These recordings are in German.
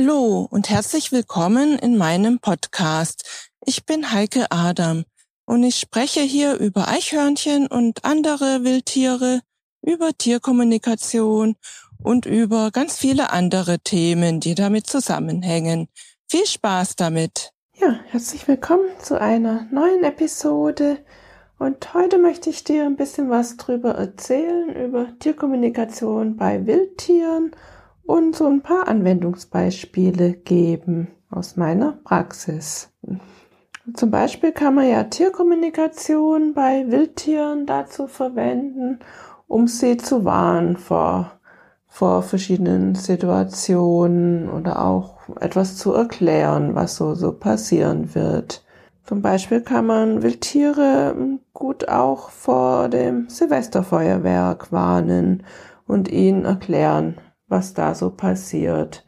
Hallo und herzlich willkommen in meinem Podcast. Ich bin Heike Adam und ich spreche hier über Eichhörnchen und andere Wildtiere, über Tierkommunikation und über ganz viele andere Themen, die damit zusammenhängen. Viel Spaß damit! Ja, herzlich willkommen zu einer neuen Episode. Und heute möchte ich dir ein bisschen was drüber erzählen, über Tierkommunikation bei Wildtieren und so ein paar Anwendungsbeispiele geben aus meiner Praxis. Zum Beispiel kann man ja Tierkommunikation bei Wildtieren dazu verwenden, um sie zu warnen vor, vor verschiedenen Situationen oder auch etwas zu erklären, was so, so passieren wird. Zum Beispiel kann man Wildtiere gut auch vor dem Silvesterfeuerwerk warnen und ihnen erklären, was da so passiert.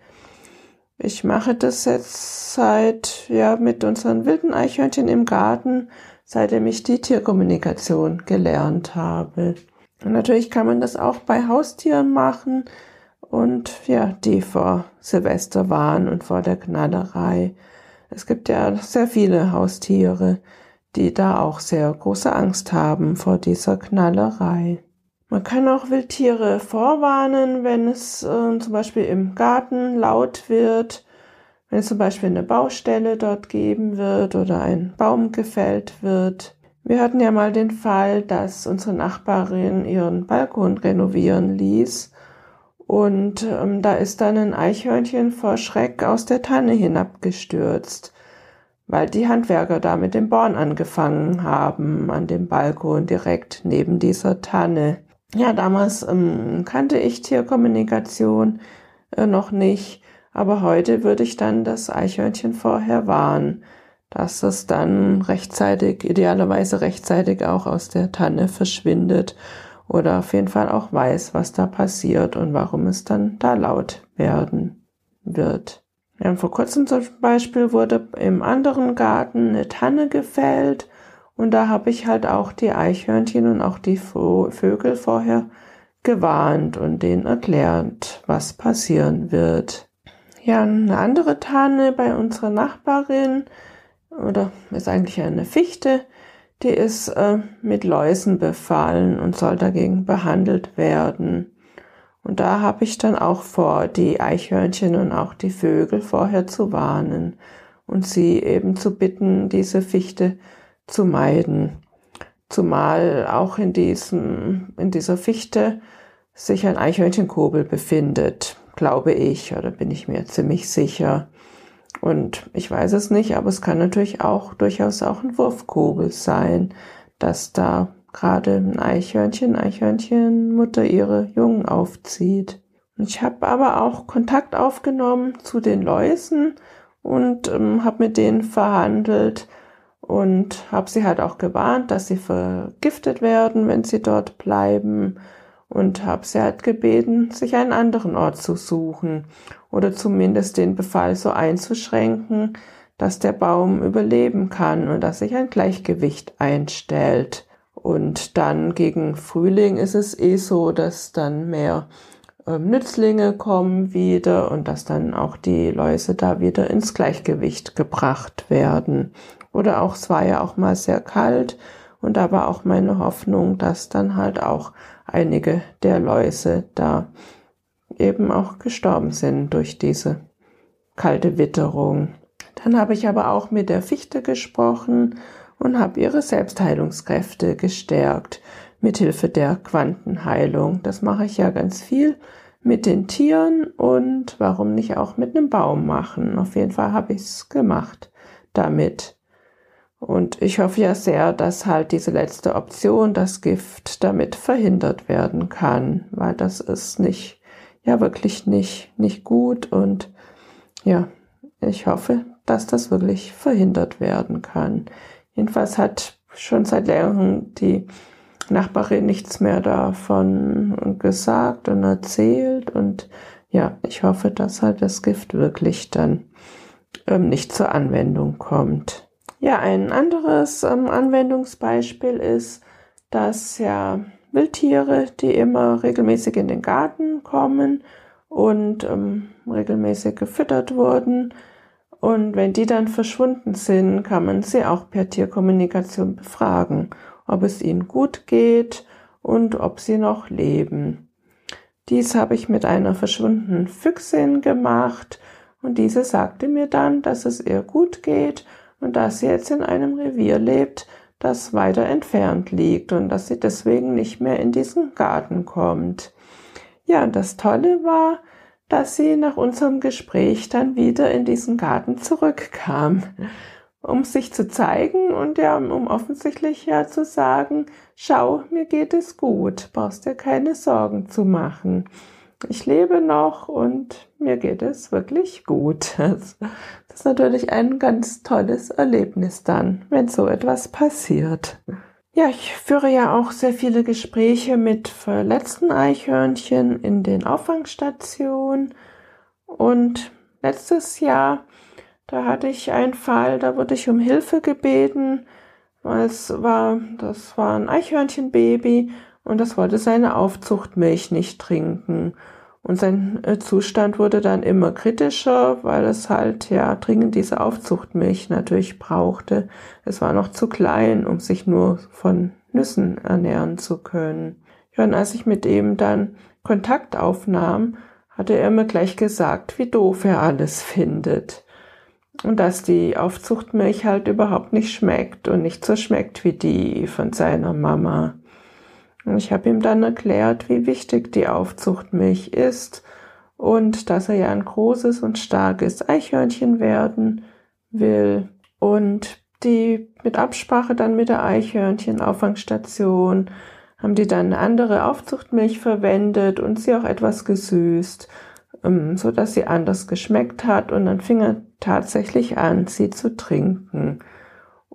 Ich mache das jetzt seit, ja, mit unseren wilden Eichhörnchen im Garten, seitdem ich die Tierkommunikation gelernt habe. Und natürlich kann man das auch bei Haustieren machen und ja, die vor Silvester waren und vor der Knallerei. Es gibt ja sehr viele Haustiere, die da auch sehr große Angst haben vor dieser Knallerei. Man kann auch Wildtiere vorwarnen, wenn es äh, zum Beispiel im Garten laut wird, wenn es zum Beispiel eine Baustelle dort geben wird oder ein Baum gefällt wird. Wir hatten ja mal den Fall, dass unsere Nachbarin ihren Balkon renovieren ließ und ähm, da ist dann ein Eichhörnchen vor Schreck aus der Tanne hinabgestürzt, weil die Handwerker da mit dem Born angefangen haben an dem Balkon direkt neben dieser Tanne. Ja, damals ähm, kannte ich Tierkommunikation äh, noch nicht, aber heute würde ich dann das Eichhörnchen vorher warnen, dass es dann rechtzeitig, idealerweise rechtzeitig auch aus der Tanne verschwindet oder auf jeden Fall auch weiß, was da passiert und warum es dann da laut werden wird. Ja, vor kurzem zum Beispiel wurde im anderen Garten eine Tanne gefällt und da habe ich halt auch die Eichhörnchen und auch die Vögel vorher gewarnt und denen erklärt, was passieren wird. Ja, eine andere Tanne bei unserer Nachbarin, oder ist eigentlich eine Fichte, die ist äh, mit Läusen befallen und soll dagegen behandelt werden. Und da habe ich dann auch vor, die Eichhörnchen und auch die Vögel vorher zu warnen und sie eben zu bitten, diese Fichte zu meiden. Zumal auch in diesem, in dieser Fichte sich ein Eichhörnchenkobel befindet, glaube ich, oder bin ich mir ziemlich sicher. Und ich weiß es nicht, aber es kann natürlich auch durchaus auch ein Wurfkobel sein, dass da gerade ein Eichhörnchen, Eichhörnchenmutter ihre Jungen aufzieht. Ich habe aber auch Kontakt aufgenommen zu den Läusen und ähm, habe mit denen verhandelt und habe sie halt auch gewarnt, dass sie vergiftet werden, wenn sie dort bleiben und habe sie halt gebeten, sich einen anderen Ort zu suchen oder zumindest den Befall so einzuschränken, dass der Baum überleben kann und dass sich ein Gleichgewicht einstellt. Und dann gegen Frühling ist es eh so, dass dann mehr ähm, Nützlinge kommen wieder und dass dann auch die Läuse da wieder ins Gleichgewicht gebracht werden. Oder auch, es war ja auch mal sehr kalt und da war auch meine Hoffnung, dass dann halt auch einige der Läuse da eben auch gestorben sind durch diese kalte Witterung. Dann habe ich aber auch mit der Fichte gesprochen und habe ihre Selbstheilungskräfte gestärkt mit Hilfe der Quantenheilung. Das mache ich ja ganz viel mit den Tieren und warum nicht auch mit einem Baum machen. Auf jeden Fall habe ich es gemacht damit. Und ich hoffe ja sehr, dass halt diese letzte Option, das Gift, damit verhindert werden kann, weil das ist nicht, ja wirklich nicht, nicht gut und ja, ich hoffe, dass das wirklich verhindert werden kann. Jedenfalls hat schon seit längerem die Nachbarin nichts mehr davon gesagt und erzählt und ja, ich hoffe, dass halt das Gift wirklich dann ähm, nicht zur Anwendung kommt. Ja, ein anderes ähm, Anwendungsbeispiel ist, dass ja Wildtiere, die immer regelmäßig in den Garten kommen und ähm, regelmäßig gefüttert wurden. Und wenn die dann verschwunden sind, kann man sie auch per Tierkommunikation befragen, ob es ihnen gut geht und ob sie noch leben. Dies habe ich mit einer verschwundenen Füchsin gemacht und diese sagte mir dann, dass es ihr gut geht und dass sie jetzt in einem Revier lebt, das weiter entfernt liegt und dass sie deswegen nicht mehr in diesen Garten kommt. Ja, und das Tolle war, dass sie nach unserem Gespräch dann wieder in diesen Garten zurückkam, um sich zu zeigen und ja, um offensichtlich ja zu sagen, schau, mir geht es gut, brauchst dir keine Sorgen zu machen. Ich lebe noch und mir geht es wirklich gut. Das ist natürlich ein ganz tolles Erlebnis dann, wenn so etwas passiert. Ja, ich führe ja auch sehr viele Gespräche mit verletzten Eichhörnchen in den Auffangstationen. Und letztes Jahr, da hatte ich einen Fall, da wurde ich um Hilfe gebeten. Es war, das war ein Eichhörnchenbaby und das wollte seine Aufzuchtmilch nicht trinken. Und sein äh, Zustand wurde dann immer kritischer, weil es halt ja dringend diese Aufzuchtmilch natürlich brauchte. Es war noch zu klein, um sich nur von Nüssen ernähren zu können. Ja, und als ich mit ihm dann Kontakt aufnahm, hatte er mir gleich gesagt, wie doof er alles findet. Und dass die Aufzuchtmilch halt überhaupt nicht schmeckt und nicht so schmeckt wie die von seiner Mama. Ich habe ihm dann erklärt, wie wichtig die Aufzuchtmilch ist und dass er ja ein großes und starkes Eichhörnchen werden will und die mit Absprache dann mit der Eichhörnchen-Auffangstation haben die dann eine andere Aufzuchtmilch verwendet und sie auch etwas gesüßt, ähm, so dass sie anders geschmeckt hat und dann fing er tatsächlich an, sie zu trinken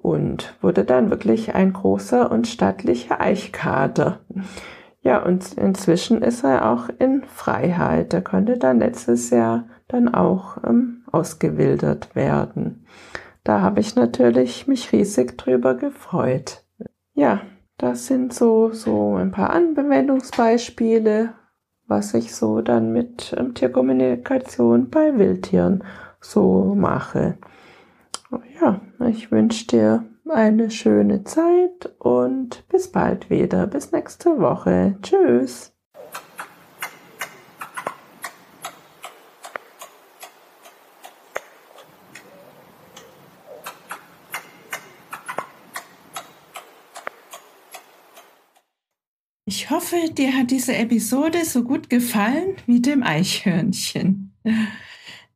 und wurde dann wirklich ein großer und stattlicher Eichkater. Ja, und inzwischen ist er auch in Freiheit. Er konnte dann letztes Jahr dann auch ähm, ausgewildert werden. Da habe ich natürlich mich riesig drüber gefreut. Ja, das sind so, so ein paar Anwendungsbeispiele, was ich so dann mit ähm, Tierkommunikation bei Wildtieren so mache ja, ich wünsche dir eine schöne Zeit und bis bald wieder. Bis nächste Woche. Tschüss. Ich hoffe, dir hat diese Episode so gut gefallen wie dem Eichhörnchen.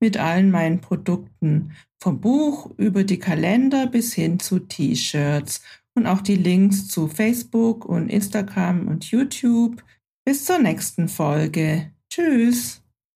mit allen meinen Produkten vom Buch über die Kalender bis hin zu T-Shirts und auch die Links zu Facebook und Instagram und YouTube. Bis zur nächsten Folge. Tschüss.